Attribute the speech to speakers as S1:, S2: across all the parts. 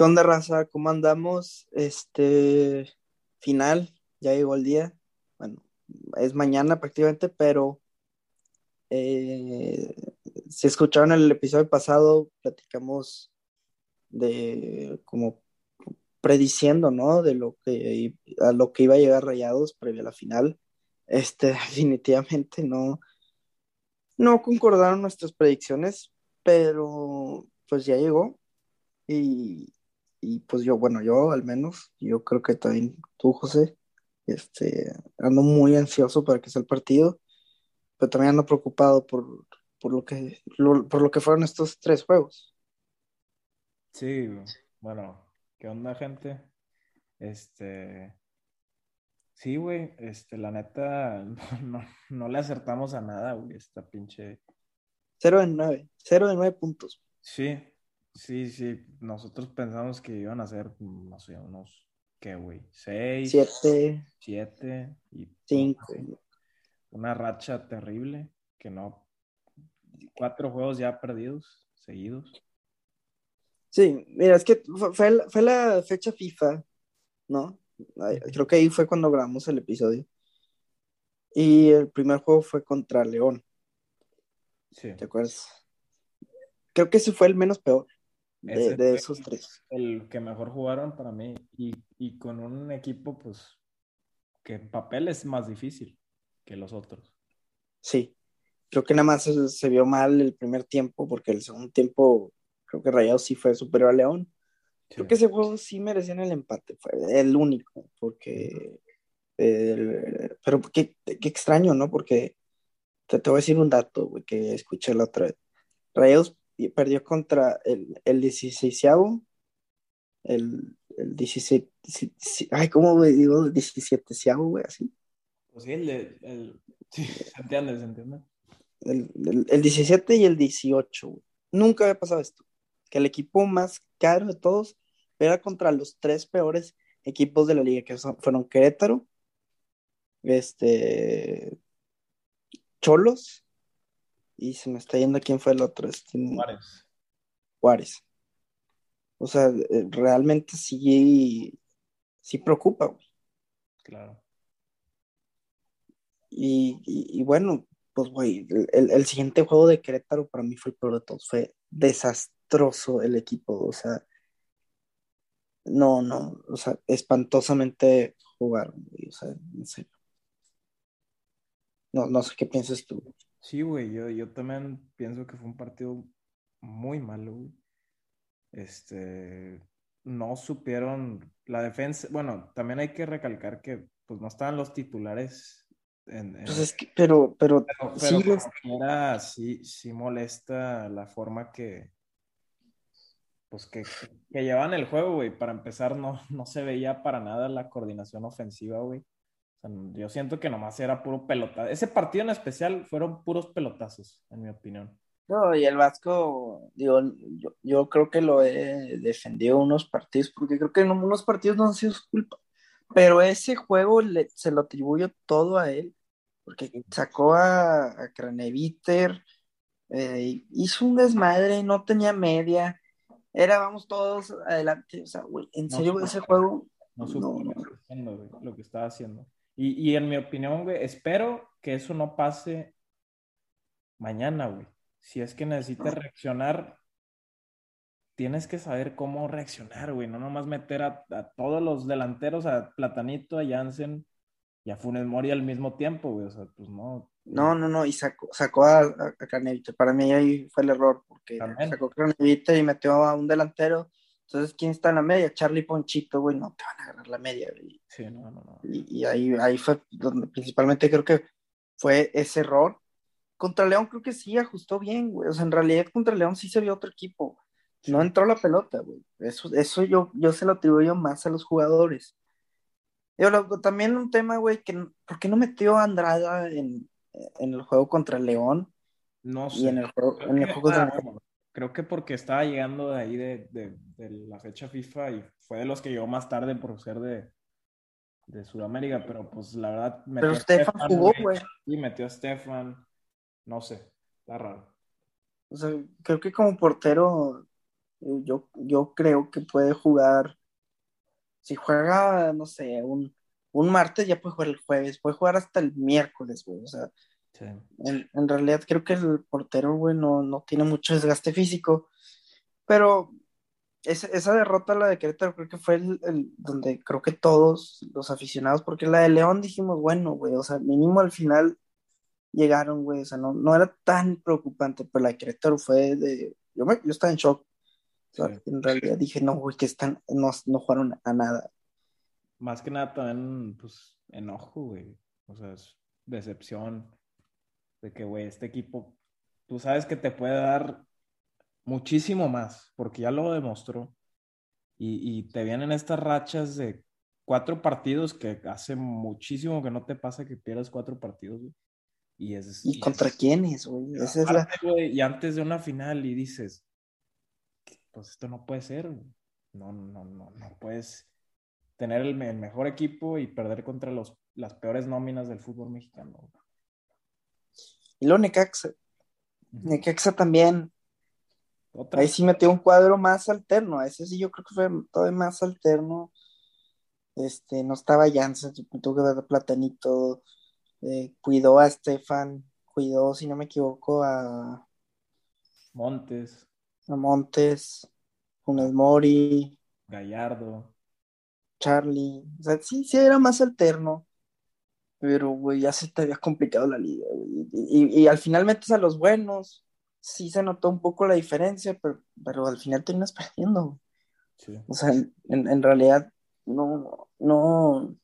S1: ¿Qué onda, raza? ¿Cómo andamos? Este final, ya llegó el día. Bueno, es mañana prácticamente, pero eh, si escucharon el episodio pasado, platicamos de como prediciendo, ¿no? De lo que a lo que iba a llegar Rayados previo a la final. Este, definitivamente no, no concordaron nuestras predicciones, pero pues ya llegó. Y, y pues yo, bueno, yo al menos, yo creo que también tú, José, este, ando muy ansioso para que sea el partido, pero también ando preocupado por, por lo que, por lo que fueron estos tres juegos.
S2: Sí, bueno, ¿qué onda, gente? Este, sí, güey, este, la neta, no, no le acertamos a nada, güey, esta pinche.
S1: Cero de nueve, cero de nueve puntos.
S2: Sí, Sí, sí, nosotros pensamos que iban a ser, no sé, unos, ¿qué, güey? Seis.
S1: Siete.
S2: Siete. Y
S1: cinco.
S2: Una racha terrible, que no, cuatro juegos ya perdidos, seguidos.
S1: Sí, mira, es que fue, fue la fecha FIFA, ¿no? Creo que ahí fue cuando grabamos el episodio. Y el primer juego fue contra León.
S2: Sí.
S1: ¿Te acuerdas? Creo que ese fue el menos peor de, esos tres.
S2: El que mejor jugaron para mí y, con un equipo, pues, que en papel es más difícil que los otros.
S1: Sí, creo que nada más se, vio mal el primer tiempo porque el segundo tiempo creo que Rayados sí fue superior a León. Creo que ese juego sí merecían el empate, fue el único, porque... pero qué, qué, extraño, ¿no? Porque te, te voy a decir un dato, que escuché la otra vez. Rayados perdió contra el, el 16 el, el 17, ay, ¿cómo digo? El 17 güey, así.
S2: Pues sí, el, el, sí, se entiende, se entiende.
S1: El, el, el 17 y el 18, Nunca había pasado esto. Que el equipo más caro de todos era contra los tres peores equipos de la liga, que fueron Querétaro, este, Cholos y se me está yendo quién fue el otro. Este,
S2: Juárez.
S1: Juárez. O sea, eh, realmente sí, sí preocupa, güey.
S2: Claro.
S1: Y, bueno, pues, güey, el, siguiente juego de Querétaro para mí fue el peor de todos. Fue desastroso el equipo. O sea, no, no, o sea, espantosamente jugaron, güey. O sea, en serio. No, no sé qué piensas tú.
S2: Sí, güey, yo, yo también pienso que fue un partido muy malo, güey. Este, no supieron la defensa. Bueno, también hay que recalcar que pues no estaban los titulares. En,
S1: Pues es que, pero, pero,
S2: sí, sí, molesta la forma que, pues que, que llevan el juego, güey. Para empezar, no, no se veía para nada la coordinación ofensiva, güey yo siento que nomás era puro pelotazo. Ese partido en especial fueron puros pelotazos, en mi opinión.
S1: No, y el Vasco, digo, yo, creo que lo he defendido unos partidos, porque creo que en unos partidos no han sido su culpa. Pero ese juego se lo atribuyo todo a él, porque sacó a, a Craneviter, eh, hizo un desmadre, no tenía media, era vamos todos adelante. O sea, güey, en serio, ese juego.
S2: No, supo lo que estaba haciendo. Y, en mi opinión, güey, espero que eso no pase mañana, güey. Si es que necesitas reaccionar, tienes que saber cómo reaccionar, güey. No nomás meter a, todos los delanteros, a Platanito, a Jansen y a Funes Mori al mismo tiempo, güey. O sea, pues no.
S1: No, no, no, y sacó, sacó a, a Para mí ahí fue el error, porque sacó a Canevita y metió a un delantero entonces, ¿quién está en la media? Charlie Ponchito, güey, no te van a agarrar la media, güey.
S2: Sí, no, no, no.
S1: Y, ahí, ahí fue donde principalmente creo que fue ese error. Contra León creo que sí ajustó bien, güey. O sea, en realidad contra León sí se vio otro equipo. No entró la pelota, güey. Eso, eso yo, yo se lo atribuyo más a los jugadores. Y también un tema, güey, que ¿por qué no metió a Andrada en, el juego contra León?
S2: No sé.
S1: Y en el juego, en el juego
S2: Creo que porque estaba llegando de ahí de, de, la fecha FIFA y fue de los que llegó más tarde por ser de, de Sudamérica, pero pues la verdad.
S1: Pero Stefan jugó, güey.
S2: Sí, metió a Stefan. No sé, está raro.
S1: O sea, creo que como portero Yo, yo creo que puede jugar, si juega, no sé, un, un martes, ya puede jugar el jueves, puede jugar hasta el miércoles, güey. O sea, en, en, realidad creo que el portero, güey, no, no tiene mucho desgaste físico, pero esa, esa derrota, la de Querétaro, creo que fue el, el, donde creo que todos los aficionados, porque la de León dijimos, bueno, güey, o sea, mínimo al final llegaron, güey, o sea, no, no era tan preocupante, pero la de Querétaro fue de, yo, me, yo estaba en shock, sí. en realidad dije, no, güey, que están, no, no jugaron a nada.
S2: Más que nada también, pues, enojo, güey, o sea, es decepción de que, güey, este equipo, tú sabes que te puede dar muchísimo más, porque ya lo demostró. Y, y, te vienen estas rachas de cuatro partidos que hace muchísimo que no te pasa que pierdas cuatro partidos, güey. Y, es,
S1: ¿Y, y contra es, quiénes, güey?
S2: Esa es la... Y antes de una final y dices, pues esto no puede ser, güey. No, no, no, no puedes tener el, el, mejor equipo y perder contra los, las peores nóminas del fútbol mexicano.
S1: Y luego Necaxa. Necaxa también ¿Otra? Ahí sí metió un cuadro más alterno, ese sí yo creo que fue todavía más alterno. Este, no estaba Janssen, tuvo que ver Platanito, eh, cuidó a Estefan, cuidó, si no me equivoco, a
S2: Montes.
S1: A Montes, Funes Mori.
S2: Gallardo.
S1: Charlie. O sea, sí, sí era más alterno. Pero, güey, ya se te había complicado la liga, y, y, y, al final metes a los buenos, sí se notó un poco la diferencia, pero, pero al final terminas perdiendo.
S2: Sí.
S1: O sea, en, en, realidad, no, no.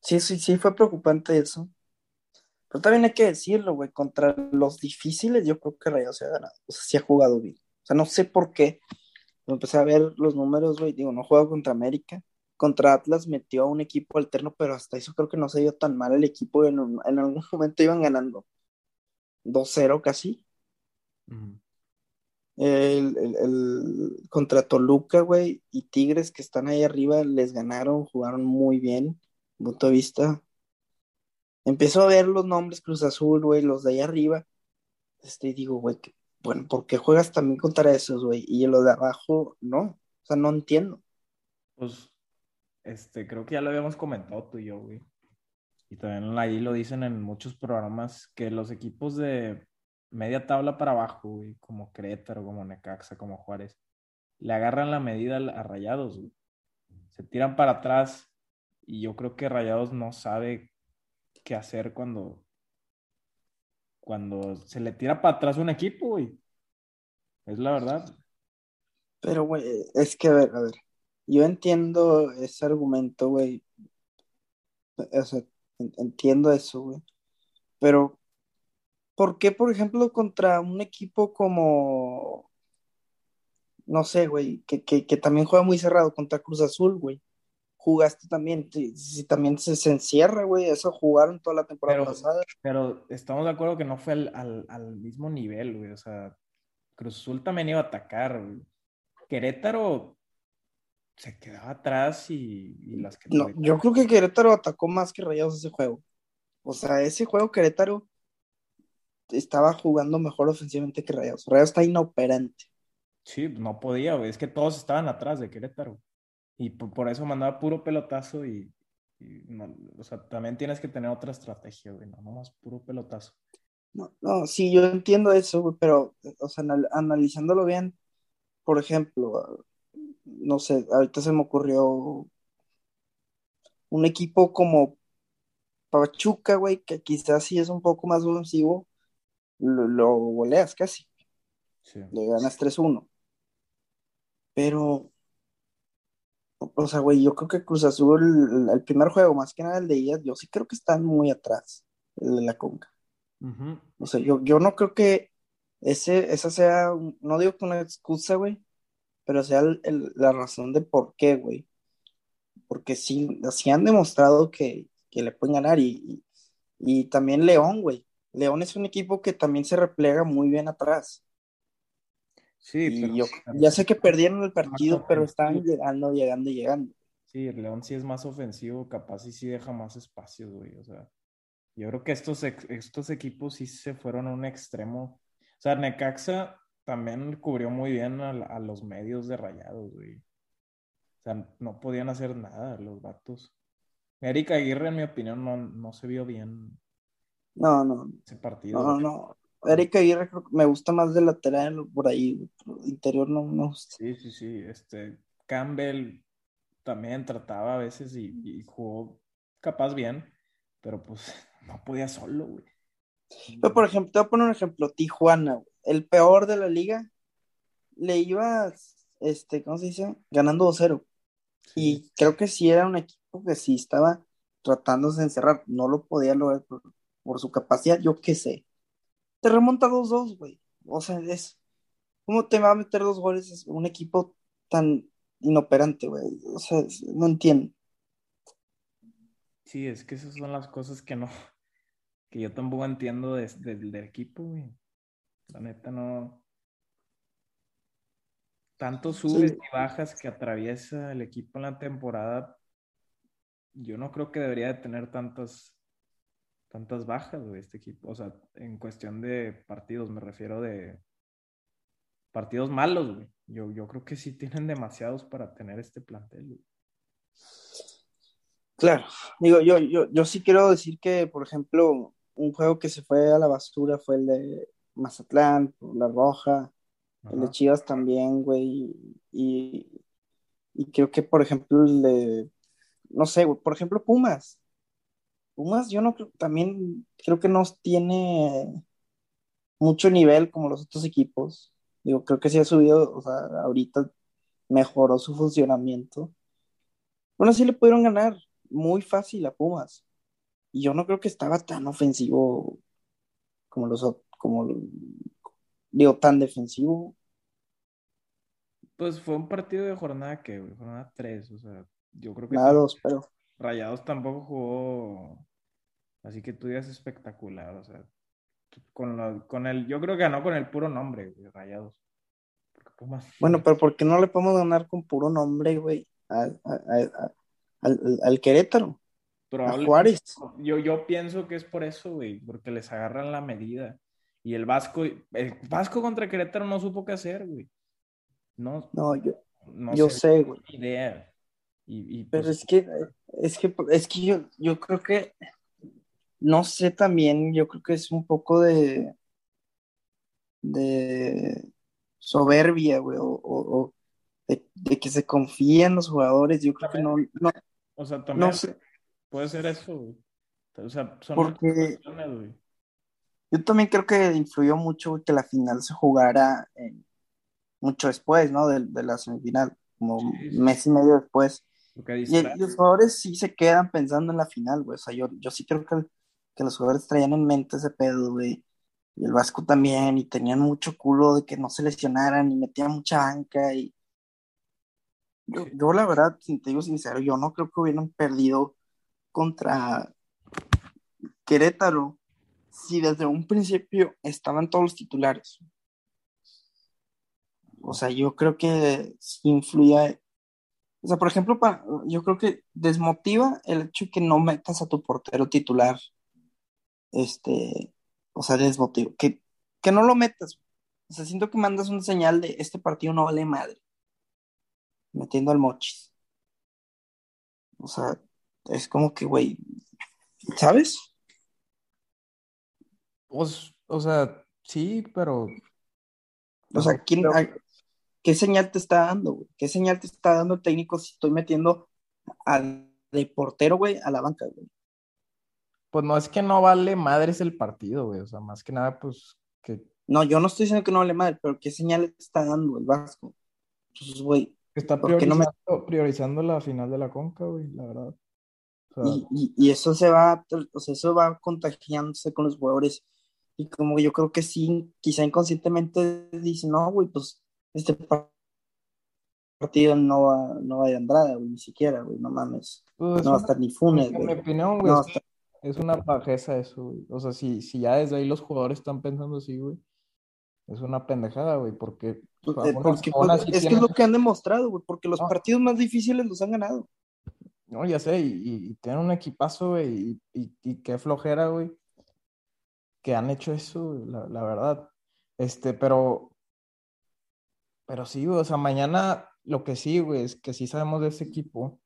S1: Sí, sí, sí fue preocupante eso. Pero también hay que decirlo, güey, contra los difíciles yo creo que Rayados se ha ganado. O sea, sí ha jugado bien. O sea, no sé por qué. Empecé a ver los números, güey, digo, no juego contra América. Contra Atlas metió a un equipo alterno, pero hasta eso creo que no se dio tan mal el equipo. En, en algún momento iban ganando. 2-0 casi. Uh -huh. el, el, el, contra Toluca, güey, y Tigres que están ahí arriba, les ganaron, jugaron muy bien, punto de vista. Empiezo a ver los nombres Cruz Azul, güey, los de ahí arriba. Este, digo, güey, bueno, ¿por qué juegas también contra esos, güey? Y los de abajo, no. O sea, no entiendo.
S2: Pues, este, creo que ya lo habíamos comentado tú y yo, güey y también ahí lo dicen en muchos programas, que los equipos de media tabla para abajo, güey, como Querétaro, como Necaxa, como Juárez, le agarran la medida a Rayados, güey. Se tiran para atrás y yo creo que Rayados no sabe qué hacer cuando, cuando se le tira para atrás un equipo, güey. Es la verdad.
S1: Pero, güey, es que, a ver, a ver, yo entiendo ese argumento, güey. O sea, Entiendo eso, güey. Pero, ¿por qué, por ejemplo, contra un equipo como, no sé, güey, que, que, que también juega muy cerrado contra Cruz Azul, güey? Jugaste también, si también se, se encierra, güey, eso jugaron toda la temporada
S2: pero,
S1: pasada.
S2: Pero estamos de acuerdo que no fue al, al, al mismo nivel, güey, o sea, Cruz Azul también iba a atacar, güey. Querétaro se quedaba atrás y, y las que...
S1: No, yo creo que Querétaro atacó más que Rayados ese juego. O sea, ese juego Querétaro estaba jugando mejor ofensivamente que Rayados. Rayados está inoperante.
S2: Sí, no podía, güey. Es que todos estaban atrás de Querétaro. Y por, por eso mandaba puro pelotazo y, y no, o sea, también tienes que tener otra estrategia, güey. No, nomás puro pelotazo.
S1: No, no, sí, yo entiendo eso, güey, pero, o sea, anal analizándolo bien, por ejemplo, no sé, ahorita se me ocurrió un equipo como Pachuca, güey, que quizás sí es un poco más ofensivo, lo, lo goleas casi.
S2: Sí.
S1: Le ganas 3-1. Pero, o sea, güey, yo creo que Cruz Azul, el, el, primer juego, más que nada el de ella, yo sí creo que están muy atrás, el de la Conca.
S2: Uh -huh.
S1: O sea, yo, yo no creo que ese, esa sea, no digo que una excusa, güey, pero sea el, el, la razón de por qué, güey. Porque sí, sí han demostrado que, que le pueden ganar y, y, y, también León, güey. León es un equipo que también se replega muy bien atrás.
S2: Sí,
S1: y pero, yo ya sé que perdieron el partido, pero estaban llegando, llegando, llegando.
S2: Sí, el León sí es más ofensivo, capaz y sí deja más espacios, güey. O sea, yo creo que estos, estos equipos sí se fueron a un extremo. O sea, Necaxa también cubrió muy bien a, a los medios de rayados, güey. O sea, no podían hacer nada los vatos. Erika Aguirre, en mi opinión, no, no se vio bien
S1: No, no,
S2: ese partido.
S1: no, no. Erika Aguirre creo que me gusta más de lateral por ahí, por interior no me gusta.
S2: Sí, sí, sí. Este, Campbell también trataba a veces y, y jugó capaz bien, pero pues no podía solo, güey.
S1: Pero por ejemplo, te voy a poner un ejemplo, Tijuana, güey, el peor de la liga, le iba, este, ¿cómo se dice? Ganando 2-0. Y creo que sí era un equipo que sí estaba tratándose de encerrar, no lo podía lograr por, por su capacidad, yo qué sé. Te remonta 2-2, güey. O sea, es, ¿cómo te va a meter dos goles es un equipo tan inoperante, güey? O sea, es- no entiendo.
S2: Sí, es que esas son las cosas que no, que yo tampoco entiendo de- de- del equipo, güey. La neta no. Tantos subes
S1: Sí.
S2: y bajas que atraviesa el equipo en la temporada. Yo no creo que debería de tener tantas, tantas bajas, güey, este equipo. O sea, en cuestión de partidos, me refiero de partidos malos, güey. Yo, yo creo que sí tienen demasiados para tener este plantel, güey.
S1: Claro, digo, yo, yo, yo sí quiero decir que, por ejemplo, un juego que se fue a la basura fue el de Mazatlán, La Roja, el de. Chivas también, güey, y, y creo que, por ejemplo, el de, no sé, güey, por ejemplo, Pumas. Pumas, yo no creo, también creo que no tiene mucho nivel como los otros equipos. Digo, creo que sí ha subido, o sea, ahorita mejoró su funcionamiento. Bueno, sí le pudieron ganar muy fácil a Pumas. Y yo no creo que estaba tan ofensivo como los ot- como digo, tan defensivo.
S2: Pues fue un partido de jornada que, güey, jornada 3, o sea, yo creo que
S1: Nada dos, pero
S2: Rayados tampoco jugó, así que tú digas espectacular, o sea, con, la- con el, yo creo que ganó con el puro nombre, güey, Rayados.
S1: Bueno, pero ¿por qué no le podemos ganar con puro nombre, güey, al, al- al Querétaro, a
S2: probablemente-
S1: Juárez?
S2: yo, yo pienso que es por eso, güey, porque les agarran la medida. Y el Vasco, el Vasco contra Querétaro no supo qué hacer, güey. No,
S1: No, yo,
S2: no
S1: yo sé, güey.
S2: idea. Y, y,
S1: Pero
S2: pues,
S1: es que, es que, es que yo, yo creo que, no sé también, yo creo que es un poco de, de soberbia, güey, o, o- o de, de que se confíen los jugadores, yo creo que no, no,
S2: o sea, también
S1: no sé,
S2: puede ser eso, güey. O sea, son
S1: Porque-
S2: güey.
S1: Yo también creo que influyó mucho, que la final se jugara mucho después, ¿no? De, de la semifinal, como
S2: Sí, sí.
S1: mes y medio después. Y, los jugadores sí se quedan pensando en la final, güey. O sea, yo, yo sí creo que, que los jugadores traían en mente ese pedo, güey. Y el Vasco también, y tenían mucho culo de que no se lesionaran, y metían mucha banca. Y yo,
S2: Sí.
S1: yo la verdad, si te digo sincero, yo no creo que hubieran perdido contra Querétaro si desde un principio estaban todos los titulares. O sea, yo creo que sí influía. O sea, por ejemplo, yo creo que desmotiva el hecho de que no metas a tu portero titular. Este, o sea, desmotiva. Que, que no lo metas. O sea, siento que mandas una señal de este partido no vale madre. Metiendo al mochis. O sea, es como que, güey, ¿sabes?
S2: Pues, o sea, sí, pero
S1: O sea, ¿quién, a- ¿qué señal te está dando, güey? ¿Qué señal te está dando el técnico si estoy metiendo al de portero, güey, a la banca, güey?
S2: pues no es que no vale madres el partido, güey. O sea, más que nada, pues que
S1: No, yo no estoy diciendo que no vale mal, pero ¿qué señal te está dando el Vasco? Entonces, güey,
S2: está
S1: ¿Por qué no me-
S2: priorizando, priorizando la final de la Conca, güey, la verdad. O sea,
S1: y, y- y eso se va, o sea, eso va contagiándose con los jugadores. Y como yo creo que sí, quizá inconscientemente dicen, no, güey, pues este par- partido no va, no va de Andrada, güey, ni siquiera, güey, no mames.
S2: pues, es
S1: No va a estar ni Funes,
S2: en mi
S1: güey.
S2: opinión, güey,
S1: No,
S2: es, es una pajeza eso, güey. O sea, si, si ya desde ahí los jugadores están pensando así, güey, es una pendejada, güey, porque
S1: Pues, eh, porque, pues, es que es lo que han demostrado, güey, porque los
S2: No.
S1: partidos más difíciles los han ganado.
S2: No, ya sé, y, y- y tienen un equipazo, güey, y, y, y qué flojera, güey, que han hecho eso, la, la verdad. Este, pero Pero sí, güey, o sea, mañana lo que sí, güey, es que sí sabemos de ese equipo,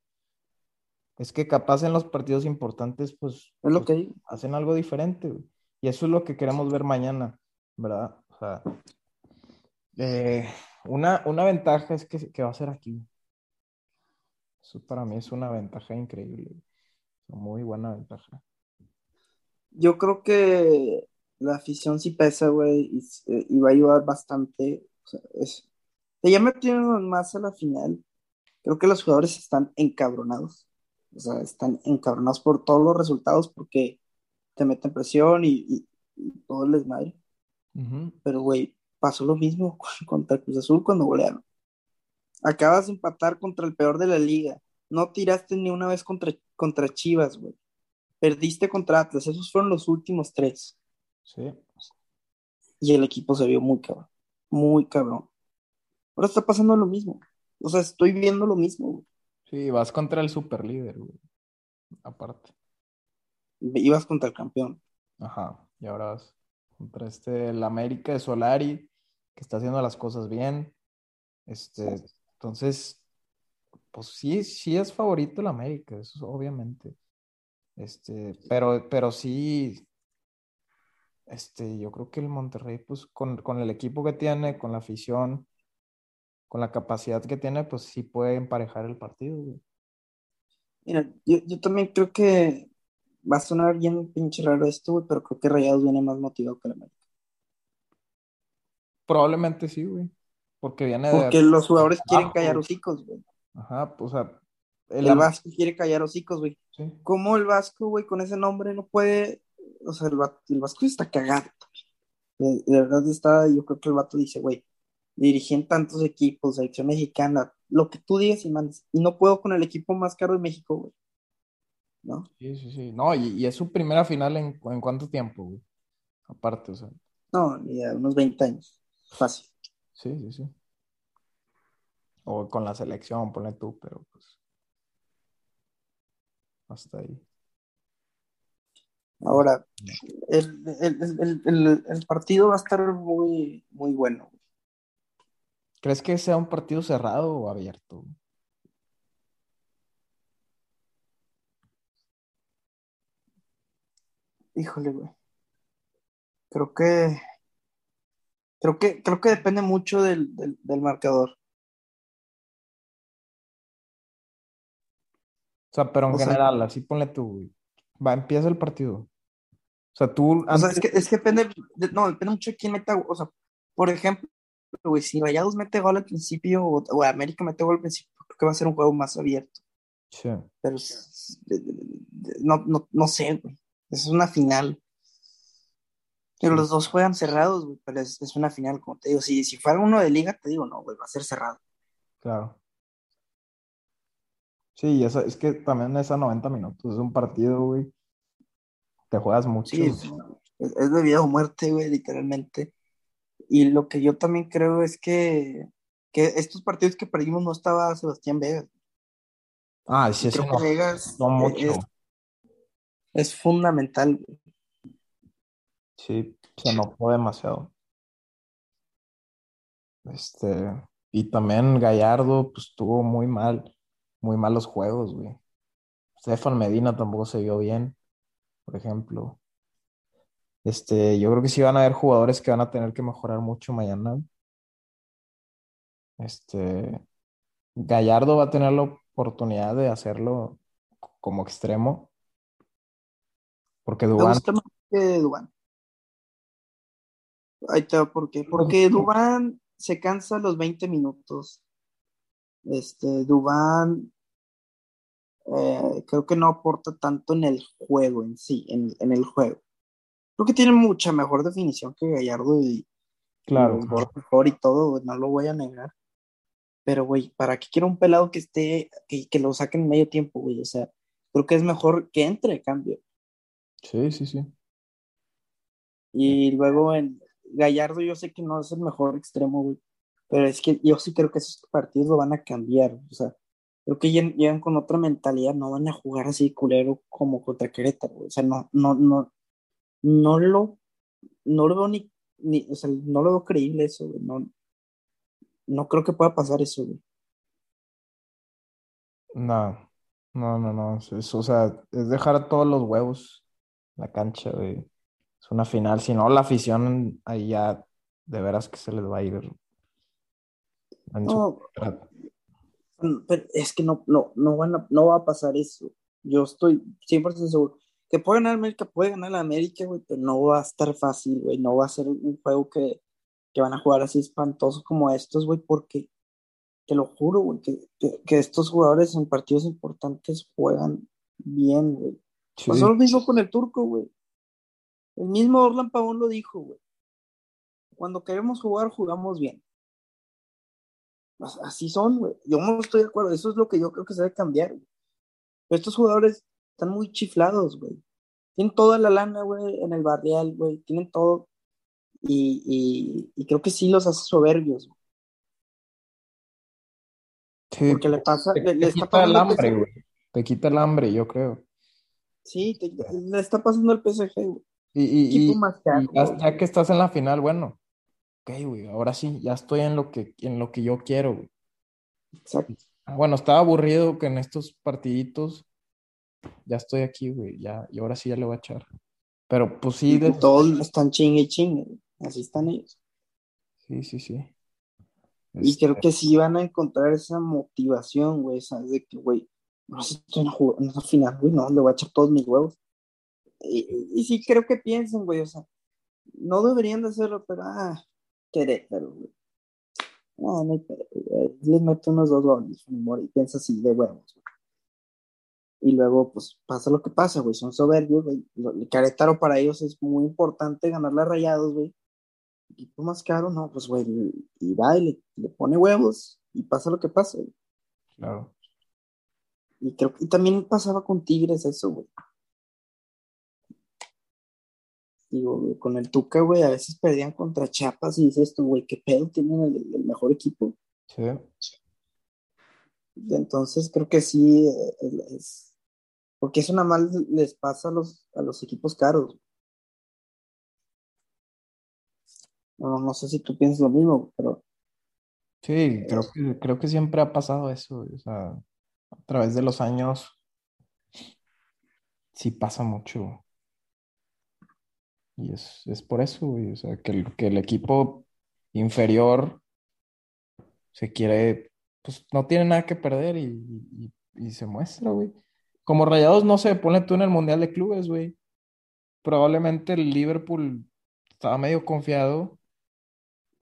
S2: es que capaz en los partidos importantes, pues,
S1: Es lo
S2: pues,
S1: que
S2: hacen algo diferente, güey. Y eso es lo que queremos ver mañana, ¿verdad? O sea, eh, una, una ventaja es que, que va a ser aquí. Eso para mí es una ventaja increíble. Muy buena ventaja.
S1: Yo creo que la afición sí pesa, güey, y, eh, y va a ayudar bastante. O sea, es, ya metieron más a la final. Creo que los jugadores están encabronados. O sea, están encabronados por todos los resultados porque te meten presión y, y, y todo el desmadre. Pero, güey, pasó lo mismo contra Cruz Azul cuando golearon. Acabas de empatar contra el peor de la liga. No tiraste ni una vez contra, contra Chivas, güey. Perdiste contra Atlas. Esos fueron los últimos tres.
S2: Sí.
S1: Y el equipo se vio muy cabrón. Muy cabrón. Ahora está pasando lo mismo. O sea, estoy viendo lo mismo. güey.
S2: Sí, vas contra el superlíder, güey. Aparte.
S1: Ibas contra el campeón.
S2: Ajá. Y ahora vas contra este, el América de Solari, que está haciendo las cosas bien. Este, entonces, pues sí, sí es favorito el América, eso es obviamente. Este, pero, pero sí, este, yo creo que el Monterrey, pues, con, con el equipo que tiene, con la afición, con la capacidad que tiene, pues sí puede emparejar el partido, güey.
S1: Mira, yo, yo también creo que va a sonar bien pinche raro esto, güey, pero creo que Rayados viene más motivado que el América.
S2: Probablemente sí, güey. Porque viene de.
S1: Porque los jugadores quieren callar hocicos, güey.
S2: Ajá, pues, o sea, el,
S1: Vasco quiere callar hocicos, güey.
S2: sí.
S1: ¿Cómo el Vasco, güey, con ese nombre no puede? O sea, el, va- el Vasco está cagado. De, de verdad está, yo creo que el vato dice, güey, dirigí en tantos equipos, selección mexicana, lo que tú digas y mandes, y no puedo con el equipo más caro de México, güey. ¿No?
S2: Sí, sí, sí. No, y, y es su primera final en, en cuánto tiempo, güey. Aparte, o sea,
S1: No, ni a unos 20 años. Fácil.
S2: sí, sí, sí. O con la selección, ponle tú, pero pues. Hasta ahí.
S1: Ahora, el, el, el, el, partido va a estar muy, muy bueno.
S2: ¿Crees que sea un partido cerrado o abierto?
S1: Híjole, güey. Creo que, creo que, creo que depende mucho del, del, del marcador.
S2: O sea, pero en
S1: O sea-
S2: general, así ponle tú, güey. Va, empieza el partido. O sea, tú
S1: O sea, es que, es que depende, de- no, depende mucho de quién meta, o sea, por ejemplo, güey, si Rayados mete gol al principio o, o América mete gol al principio, creo que va a ser un juego más abierto.
S2: Sí.
S1: Pero de- de- no, no, no sé, güey. Es una final. Pero los dos juegan cerrados, güey, pero es, es una final, como te digo. Si, si fuera uno de liga, te digo, no, güey, va a ser cerrado.
S2: Claro. Sí, y eso, es que también es a 90 minutos, es un partido, güey. Te juegas mucho.
S1: Sí, es, de vida o muerte, güey, literalmente. Y lo que yo también creo es que, que estos partidos que perdimos no estaba Sebastián Vegas.
S2: Ah, sí,
S1: Creo
S2: no,
S1: Vegas
S2: no mucho.
S1: es, es fundamental, güey.
S2: Sí, se enojó demasiado. Este, y también Gallardo, pues tuvo muy mal, muy malos juegos, güey. Stefan Medina tampoco se vio bien, por ejemplo. Este, yo creo que sí van a haber jugadores que van a tener que mejorar mucho mañana. Este, Gallardo va a tener la oportunidad de hacerlo como extremo, porque
S1: Me
S2: Duván,
S1: gusta más que Dubán. Ahí va por qué. Porque Dubán se cansa a los 20 minutos. Este, Dubán eh, creo que no aporta tanto en el juego en sí, en, en el juego. Creo que tiene mucha mejor definición que Gallardo y,
S2: claro,
S1: y borra mejor y todo, no lo voy a negar. Pero, güey, ¿para qué quiero un pelado que esté, que, que lo saquen en medio tiempo, güey? O sea, creo que es mejor que entre cambio.
S2: sí, sí, sí.
S1: Y luego en Gallardo yo sé que no es el mejor extremo, güey. Pero es que yo sí creo que esos partidos lo van a cambiar. O sea, creo que llegan, con otra mentalidad, no van a jugar así culero como contra Querétaro. O sea, no, no, no, no lo, no lo veo ni, ni, o sea, no lo veo creíble eso, güey. No, no creo que pueda pasar eso, güey.
S2: No, no, no, no. Es, o sea, es dejar todos los huevos en la cancha, güey. Es una final. Si no, la afición ahí ya de veras que se les va a ir.
S1: No, pero es que no, no, no, van a, no va a pasar eso. Yo estoy 100% seguro. Que puede ganar América, puede ganar la América, güey, pero no va a estar fácil, güey. No va a ser un juego que, que van a jugar así espantosos como estos, güey, porque te lo juro, güey, que, que, estos jugadores en partidos importantes juegan bien, güey. Pasó lo mismo con el turco, güey. El mismo Orlan Pavón lo dijo, güey. Cuando queremos jugar, jugamos bien. Así son, güey. Yo no estoy de acuerdo. Eso es lo que yo creo que se debe cambiar, güey. Estos jugadores están muy chiflados, güey. Tienen toda la lana, güey, en el barrial, güey. Tienen todo. Y, y, creo que sí los hace soberbios. Güey.
S2: Sí, Porque le pasa. Te, le, quita el hambre, güey. Te quita el hambre, yo creo.
S1: Sí, le está pasando el PSG, güey.
S2: Y, y, ya, que estás en la final, bueno, ok, güey, ahora sí, ya estoy en lo que, en lo que yo quiero, güey. Exacto. Ah, bueno, estaba aburrido que en estos partiditos ya estoy aquí, güey, ya, y ahora sí ya le voy a echar. Pero pues sí.
S1: De... Todos están chingue y chingue, así están ellos.
S2: Sí, sí, sí.
S1: Y creo este que sí van a encontrar esa motivación, güey, ¿sabes? De que, güey, no sé, estoy en una final, güey, no, le voy a echar todos mis huevos. Y, y, sí creo que piensen, güey, o sea, no deberían de hacerlo, pero, ah, pero, güey. No, no hay Les meto unos dos goles, y piensa así, de huevos, Y luego, pues, pasa lo que pasa, güey, son soberbios, güey. El Caretaro para ellos es muy importante ganar las rayados, güey. Equipo más caro, no, pues, güey, y va y le, pone huevos y pasa lo que pasa, güey. Claro. Y creo que también pasaba con Tigres eso, güey. Digo, con el Tuca, güey, a veces perdían contra Chiapas y dices tú, güey, qué pedo, tienen el, mejor equipo. Sí. Entonces creo que sí, es, porque eso nada más les pasa a los, a los equipos caros. No, no sé si tú piensas lo mismo, pero...
S2: Sí, creo que, creo que siempre ha pasado eso, o sea, a través de los años sí pasa mucho. Y es, por eso, güey. O sea, que el, que el equipo inferior se quiere, pues no tiene nada que perder y, se muestra, güey. Como Rayados, no sé, pone tú en el Mundial de Clubes, güey. Probablemente el Liverpool estaba medio confiado.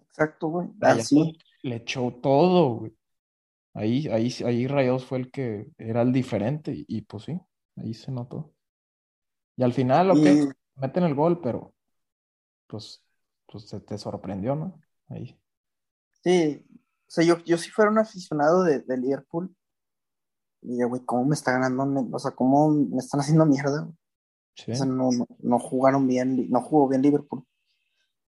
S1: Exacto, güey.
S2: Así. Le echó todo, güey. Ahí, ahí, ahí Rayados fue el que era el diferente y, pues sí, ahí se notó. Y al final, ok, meten el gol, pero pues, pues se te sorprendió, ¿no? Ahí.
S1: Sí, o sea, yo, yo si fuera un aficionado de, Liverpool, y güey, ¿cómo me está ganando? O sea, ¿cómo me están haciendo mierda? Sí. O sea, no, no, jugaron bien, no jugó bien Liverpool.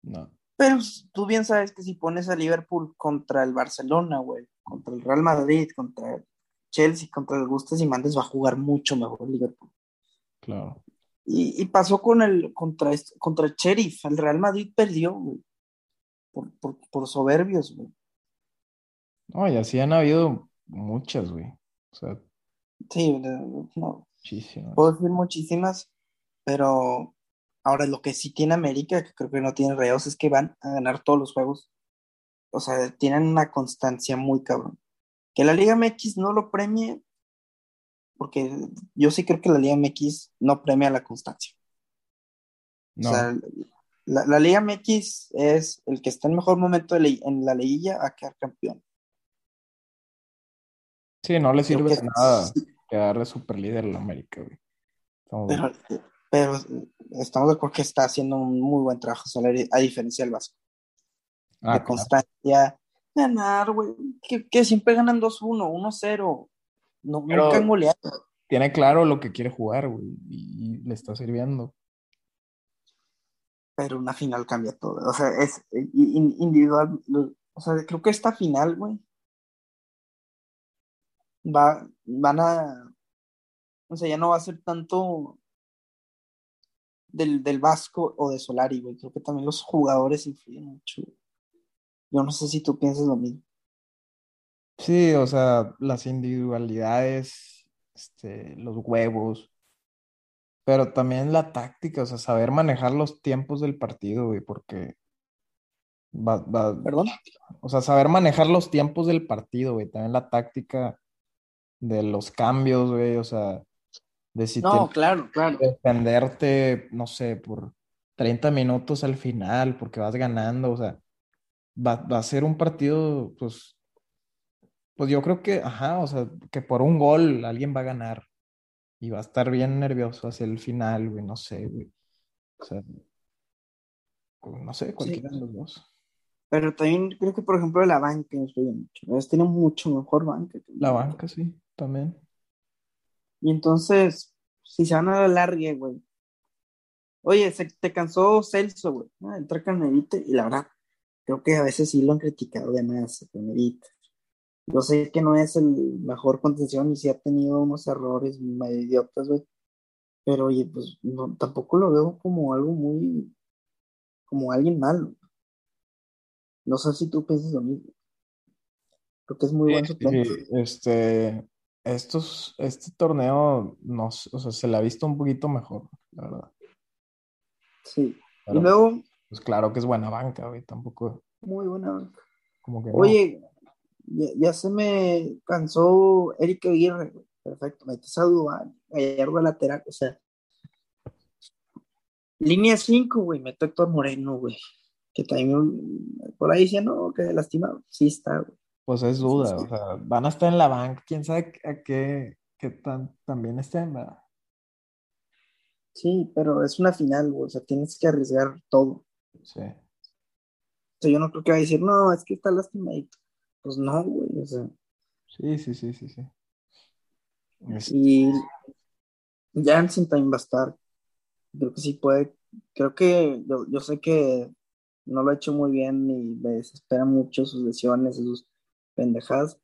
S1: No. Pero tú bien sabes que si pones a Liverpool contra el Barcelona, güey, contra el Real Madrid, contra Chelsea, contra el Gustes y Mandes, va a jugar mucho mejor Liverpool. Claro. Y, pasó con el contra, contra el Sheriff. El Real Madrid perdió, güey. Por, por, soberbios, güey.
S2: No, y así han habido muchas, güey. O sea.
S1: Sí, no. Muchísimas. Puedo decir muchísimas, pero ahora lo que sí tiene América, que creo que no tiene Reos, es que van a ganar todos los juegos. O sea, tienen una constancia muy cabrón. Que la Liga MX no lo premie, porque yo sí creo que la Liga MX no premia la constancia. O sea, la, Liga MX es el que está en mejor momento en la liguilla a quedar campeón.
S2: Sí, no le sirve de nada quedar de super líder en la América,
S1: Pero, pero, estamos de acuerdo que está haciendo un muy buen trabajo, a diferencia del Vasco. Ah, de constancia, ganar, güey, que, siempre ganan 2-1, 1-0. No, nunca han goleado.
S2: Tiene claro lo que quiere jugar, güey, y, le está sirviendo.
S1: Pero una final cambia todo. O sea, es individual. O sea, creo que esta final, güey, va, van a. O sea, ya no va a ser tanto del, del Vasco o de Solari, güey. Creo que también los jugadores influyen mucho. Yo no sé si tú piensas lo mismo.
S2: Sí, o sea, las individualidades, este, los huevos, pero también la táctica, o sea, saber manejar los tiempos del partido, güey, porque va, va,
S1: ¿Perdón?
S2: o sea, saber manejar los tiempos del partido, güey, también la táctica de los cambios, güey, o sea, de si
S1: No,
S2: tienes
S1: claro, claro.
S2: defenderte, no sé, por 30 minutos al final, porque vas ganando, o sea, va, va a ser un partido, pues, pues yo creo que, ajá, o sea, que por un gol alguien va a ganar y va a estar bien nervioso hacia el final, güey, no sé, güey. O sea, pues, no sé,
S1: Sí,
S2: cualquiera de los dos.
S1: pero también creo que, por ejemplo, la banca influye mucho. Ellos tienen mucho mejor banca que
S2: La banca, sí, también.
S1: Y entonces, si se van a la larga, güey. Oye, se te cansó Celso, güey. Ah, entra Canerita y la verdad, creo que a veces sí lo han criticado de más, Canerita. Yo sé que no es el mejor contención y sí ha tenido unos errores medio idiotas, güey. Pero oye, pues no, tampoco lo veo como algo muy, como alguien malo. No sé si tú piensas lo mismo. Creo que es muy buen suplente.
S2: este, estos, este torneo, no, o sea, se le ha visto un poquito mejor, la verdad.
S1: Sí. Y luego,
S2: pues claro que es buena banca, güey, tampoco,
S1: muy buena banca.
S2: como que no.
S1: Ya, ya se me cansó Eric Aguirre, güey. Perfecto, metes a Duván, Gallardo lateral, o sea, línea 5, güey, meto a Héctor Moreno, güey. Que también por ahí decía, no, que lastimado. Sí está, güey.
S2: Pues es duda, o sea, van a estar en la banca, quién sabe a qué, qué tan, también estén, ¿verdad?
S1: Sí, pero es una final, güey. O sea, tienes que arriesgar todo.
S2: Sí.
S1: O sea, yo no creo que va a decir, no, es que está lastimadito. Pues no, güey. O sea,
S2: Sí, sí, sí, sí, sí. Es-
S1: y Jansen también va a estar. Creo que sí puede. Creo que yo, yo sé que no lo ha hecho muy bien y me desespera mucho sus lesiones y sus pendejadas.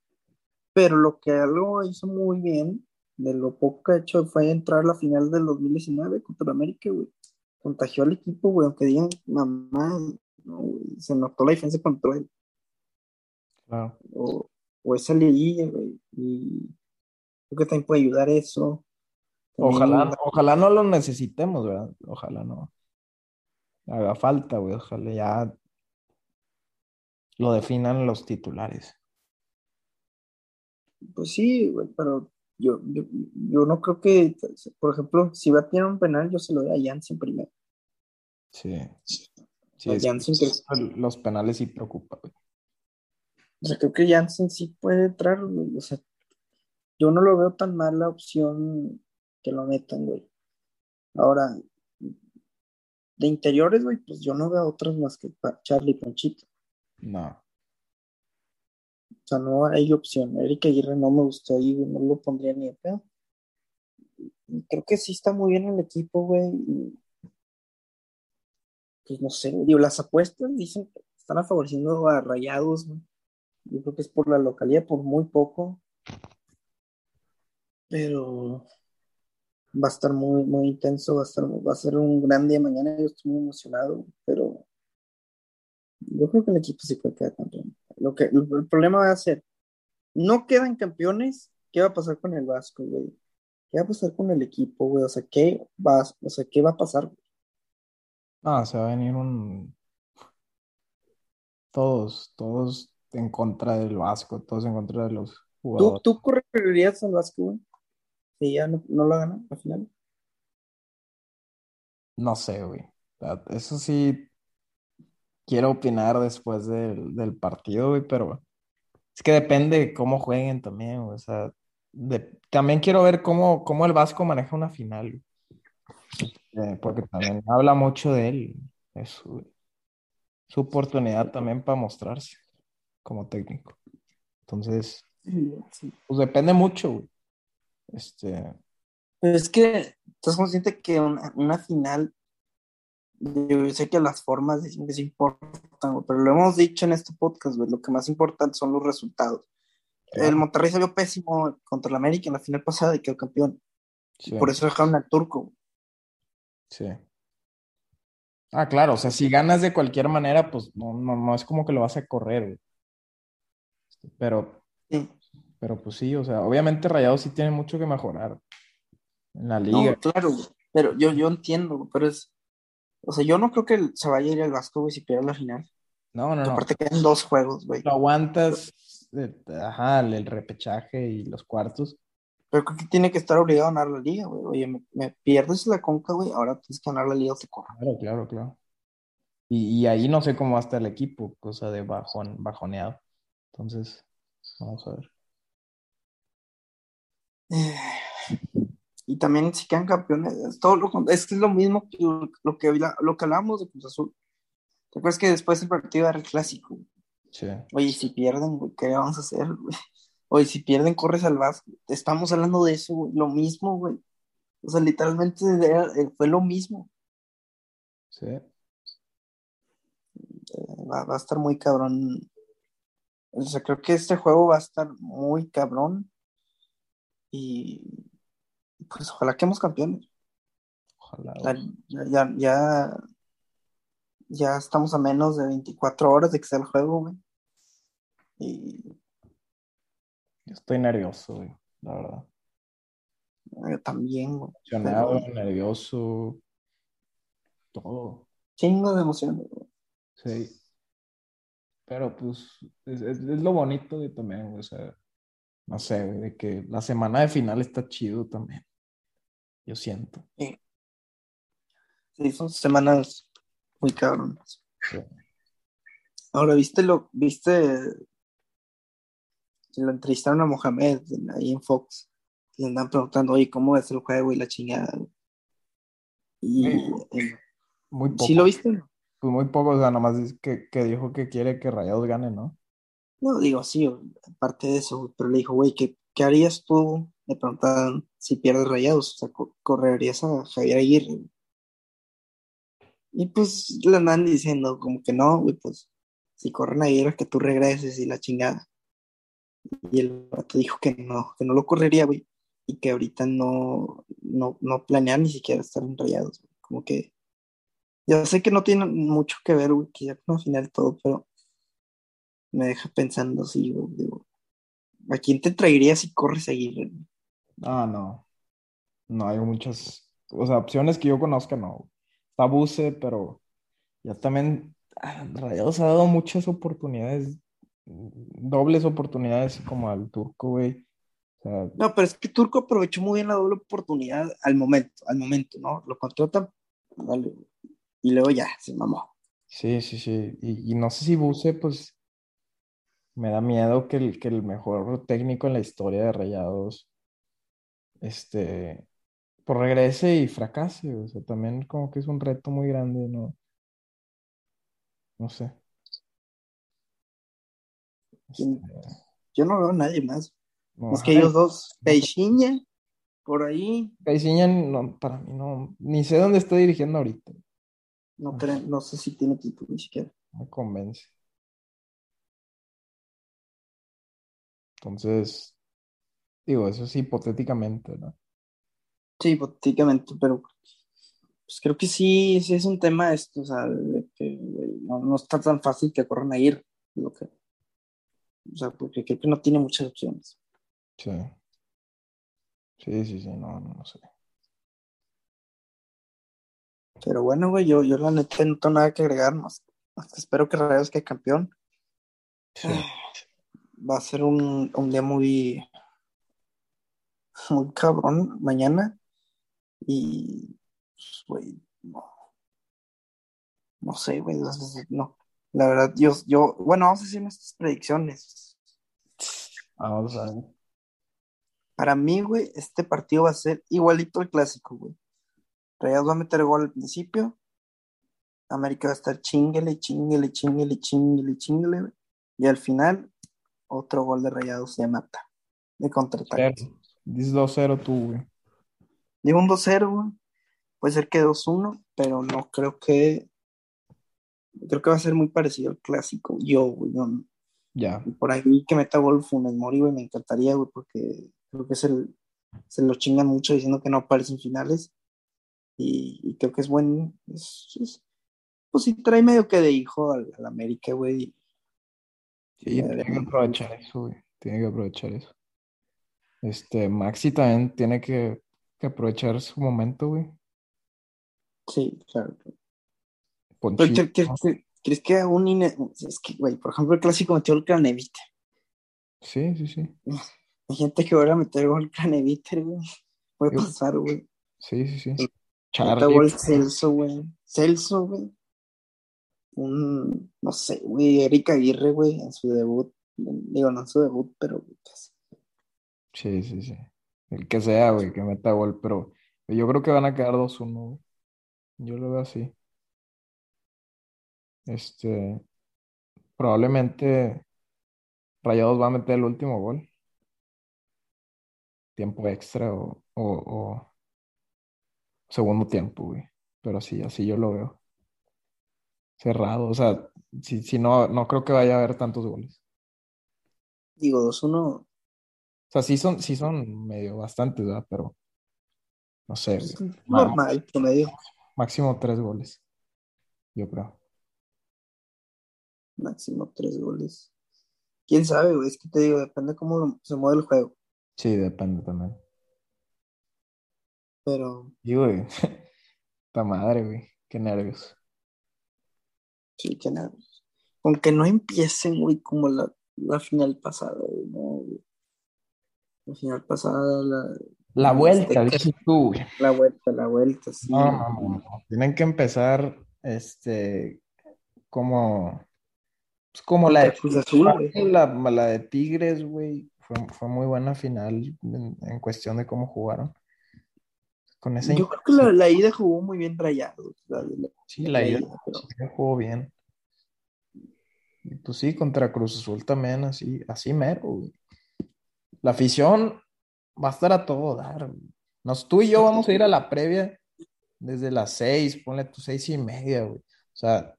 S1: Pero lo que algo hizo muy bien, de lo poco que ha hecho, fue entrar a la final del 2019 contra América, güey. Contagió al equipo, güey, aunque digan, mamá, no, güey, se notó la diferencia contra él.
S2: Claro.
S1: O, o esa liguilla, güey. Y creo que también puede ayudar eso. También,
S2: Ojalá, ojalá no lo necesitemos, ¿verdad? Ojalá no haga falta, güey. Ojalá ya lo definan los titulares.
S1: pues sí, güey, pero yo, yo, yo no creo que, por ejemplo, si va a tener un penal, yo se lo doy a Jansen primero.
S2: Sí. Sí,
S1: A
S2: es que
S1: Jansen, que-
S2: los penales sí preocupan, güey.
S1: O sea, creo que Jansen sí puede entrar, güey, O sea, yo no lo veo tan mal la opción que lo metan, güey. Ahora, de interiores, güey, pues yo no veo otras más que Charlie y Ponchito.
S2: No.
S1: O sea, no hay opción. Eric Aguirre no me gustó ahí, güey, no lo pondría ni de pedo. Creo que sí está muy bien el equipo, güey. Pues no sé, digo, las apuestas dicen que están favoreciendo a Rayados, güey. Yo creo que es por la localidad, por muy poco. Pero va a estar muy, muy intenso, va a estar, va a ser un gran día mañana. Yo estoy muy emocionado, pero yo creo que el equipo sí puede quedar campeón. Lo que, el, problema va a ser, no quedan campeones, ¿qué va a pasar con el Vasco, güey? ¿Qué va a pasar con el equipo, güey? O sea, ¿qué va, o sea, ¿qué va a pasar?
S2: No, se va a venir un. Todos, todos en contra del Vasco, todos en contra de los
S1: ¿Tú,
S2: jugadores.
S1: tú correrías al Vasco, güey? Si ya no, no lo gana al final.
S2: No sé, güey. Eso sí, quiero opinar después del, del partido, güey, pero es que depende de cómo jueguen también, güey. O sea, de- también quiero ver cómo, cómo el Vasco maneja una final, güey. Eh, porque también habla mucho de él. Es su, su oportunidad también para mostrarse como técnico. Entonces,
S1: Sí, sí.
S2: pues depende mucho, güey. Este,
S1: Pero es que estás consciente que una, una final, yo sé que las formas dicen que sí importan, güey, pero lo hemos dicho en este podcast, güey, lo que más importa son los resultados.
S2: Claro.
S1: El Monterrey salió pésimo contra el América en la final pasada y quedó campeón.
S2: sí,
S1: Por eso dejaron al turco. güey.
S2: sí. Ah, claro, o sea, si ganas de cualquier manera, pues no, no, no es como que lo vas a correr, güey. Pero
S1: Sí.
S2: Pero pues sí, o sea, obviamente Rayados sí tiene mucho que mejorar en la liga.
S1: No, claro. Pero yo, yo entiendo, pero es. O sea, yo no creo que se vaya a ir al Vasco, güey, si pierde la final.
S2: No, no, no.
S1: Aparte quedan dos juegos, güey.
S2: Lo aguantas, eh, ajá, el repechaje y los cuartos.
S1: Pero creo que tiene que estar obligado a ganar la liga, güey. Oye, me, me pierdes la conca, güey, ahora tienes que ganar la liga o te.
S2: Claro, claro, claro. Y, y ahí no sé cómo va a estar el equipo, cosa de bajón, bajoneado. Entonces, vamos a ver.
S1: Eh, y también si quedan campeones, es todo lo, es que es lo mismo que lo, que lo que hablábamos de Cruz Azul. ¿Te acuerdas que después del partido era el clásico?
S2: Sí.
S1: Oye, si pierden, güey, ¿qué vamos a hacer, güey? Oye, si pierden, corres al Vasco. Estamos hablando de eso, güey. Lo mismo, güey. O sea, literalmente era- eh, fue lo mismo.
S2: Sí.
S1: Eh, Va, va a estar muy cabrón. O sea, creo que este juego va a estar muy cabrón. Y pues ojalá quedemos campeones.
S2: Ojalá.
S1: Ya, ya, ya, ya estamos a menos de 24 horas de que sea el juego, güey. Y
S2: Yo estoy nervioso, güey, la verdad.
S1: eh, también, güey.
S2: Emocionado,
S1: Pero
S2: nervioso, todo.
S1: chingo de emoción, güey.
S2: Sí. Pero pues es, es- es lo bonito de también, güey, o sea, no sé, güey, de que la semana de final está chido también. Yo siento.
S1: Sí, sí, son semanas muy cabronas.
S2: Sí.
S1: Ahora, ¿viste lo, viste, lo entrevistaron a Mohamed ahí en Fox? Y le andan preguntando, oye, ¿cómo es el juego y la chingada? Y eh,
S2: Muy poco.
S1: ¿sí lo viste?
S2: Pues muy poco, o sea, nomás que, que dijo que quiere que Rayados gane, ¿no?
S1: No, digo, sí, aparte de eso, pero le dijo, güey, ¿qué, qué harías tú? Le preguntaban si pierdes rayados, o sea, co- correrías a Javier Aguirre. Y pues le andan diciendo, como que no, güey, pues si corren a Aguirre, que tú regreses y la chingada. Y el vato dijo que no, que no lo correría, güey, y que ahorita no, no, no planea ni siquiera estar en rayados. Como que, ya sé que no tiene mucho que ver, güey, que ya con la final todo, pero me deja pensando así, güey, digo, ¿a quién te traería si corres a Aguirre?
S2: Ah, no. No hay muchas, o sea, opciones que yo conozca, no. Está Buse, pero ya también ah, Rayados ha dado muchas oportunidades, dobles oportunidades como al turco, güey. O sea,
S1: No, pero es que Turco aprovechó muy bien la doble oportunidad al momento, al momento, ¿no? Lo contratan, dale, güey. Y luego ya, se mamó.
S2: sí, sí, sí. Y, y no sé si Buse, pues, me da miedo que el, que el mejor técnico en la historia de Rayados, este, pues regrese y fracase. O sea, también como que es un reto muy grande, ¿no? No sé.
S1: ¿Quién?
S2: Este,
S1: Yo no veo a nadie más.
S2: no,
S1: Más que ellos dos. Peixinha, por ahí,
S2: Caixinha, no, para mí no, ni sé dónde está dirigiendo ahorita.
S1: No, creo- no sé si tiene equipo ni siquiera.
S2: Me convence. Entonces, digo, eso es hipotéticamente, ¿no?
S1: Sí, hipotéticamente, pero pues creo que sí, sí es un tema esto, o sea, de que no, no está tan fácil que corran a ir, lo que, o sea, porque creo que no tiene muchas opciones.
S2: Sí. Sí, sí, sí, no, no sé.
S1: Pero bueno, güey, yo, yo la neta no tengo nada que agregar más. Espero que Rayados quede campeón.
S2: Sí.
S1: Va a ser un, un día muy, muy cabrón mañana. Y, pues, güey, no, no sé, güey, no. La verdad, yo, yo, bueno, vamos a hacer nuestras predicciones.
S2: Vamos a ver.
S1: Para mí, güey, este partido va a ser igualito al clásico, güey. Rayados va a meter gol al principio. América va a estar chinguele, chinguele, chinguele, chinguele, chinguele. Y al final, otro gol de Rayados se mata. De contraataque.
S2: Dices 2-0 tú, güey.
S1: Digo un 2-0, güey. Puede ser que 2-1, pero no creo que. Creo que va a ser muy parecido al clásico. Yo, güey. no-
S2: Ya.
S1: por ahí que meta gol Funes Mori, güey, me encantaría, güey, porque creo que se, se lo chingan mucho diciendo que no aparece en finales. Y, y creo que es buen. es- es- pues sí, trae medio que de hijo al, al América, güey.
S2: Sí, tienen que aprovechar eso, güey. Tiene que aprovechar eso. Este, Maxi también tiene que, que aprovechar su momento, güey.
S1: Sí, claro.
S2: Ponchito,
S1: ¿cre- cre- cre- ¿Crees que aún ine- Es que, güey, por ejemplo, el clásico metió el Craneviter.
S2: Sí, sí, sí.
S1: Hay gente que vuelve a meter gol Craneviter, güey. Puede
S2: Yo-
S1: pasar, güey.
S2: Sí, sí, sí. Charlie.
S1: Celso, güey. Celso, güey. Un, no sé, güey, Erika Aguirre, güey, en su debut. Digo, no en su debut, pero pues,
S2: Sí, sí, sí. El que sea, güey, que meta gol, pero yo creo que van a quedar 2-1, güey. Yo lo veo así. Este, probablemente Rayados va a meter el último gol. Tiempo extra o, o, o segundo tiempo, güey. Pero sí, así yo lo veo. Cerrado, o sea, si, si no, no creo que vaya a haber tantos goles.
S1: digo, 2-1.
S2: O sea, sí son, sí son medio bastantes, ¿verdad? Pero no sé,
S1: normal, promedio.
S2: Máximo tres goles, yo creo.
S1: Máximo tres goles. Quién sabe, güey, es que te digo, depende cómo se mueve el juego.
S2: Sí, depende también.
S1: Pero
S2: Y, güey, esta madre, güey, qué nervios.
S1: sí, que nada. Con que no empiecen, güey, como la, la final pasada, güey, no, güey. La final pasada, la,
S2: La vuelta, dices tú, güey.
S1: la vuelta, la vuelta, sí.
S2: No, no, no. Tienen que empezar, este, como, pues como la de,
S1: Cruz Azul,
S2: la, la de Tigres, güey. Fue, fue muy buena final en, en cuestión de cómo jugaron. Con esa
S1: Yo creo que la, la ida jugó muy bien rayado. La, la-
S2: Sí, la ida
S1: pero-
S2: sí jugó bien. Y pues sí, contra Cruz Azul también, así, así mero, güey. La afición va a estar a todo dar, güey. Nos, tú y yo vamos a ir a la previa desde las seis, ponle tus seis y media, güey. O sea,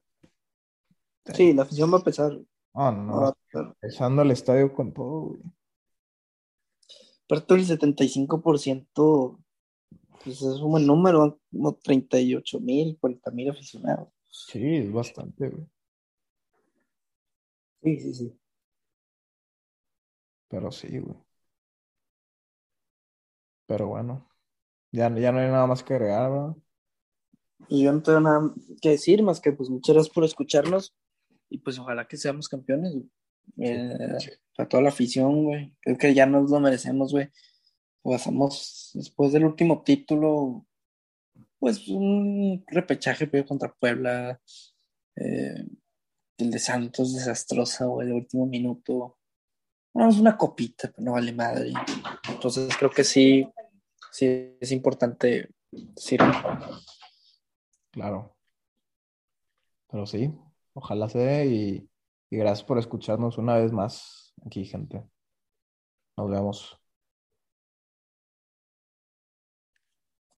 S1: Sí, la afición va a pesar.
S2: no,
S1: No
S2: no,
S1: va a pesar.
S2: empezando el estadio con todo, güey.
S1: Aparte el 75%, pues es un buen número, como 38 mil, 40 mil aficionados.
S2: Sí, es bastante, güey.
S1: Sí, sí, sí.
S2: Pero sí, güey. Pero bueno, ya, ya no hay nada más que agregar, ¿verdad?
S1: Y yo no tengo nada que decir más que pues muchas gracias por escucharnos y pues ojalá que seamos campeones, güey. Eh, para toda la afición, güey. Creo que ya nos lo merecemos, güey. Pasamos después del último título, pues un repechaje contra Puebla. eh, el de Santos desastrosa, güey, de último minuto. No, es una copita, pero no vale madre. Entonces creo que sí, sí es importante decir.
S2: Claro. Pero sí, ojalá se dé y gracias por escucharnos una vez más aquí, gente. Nos vemos.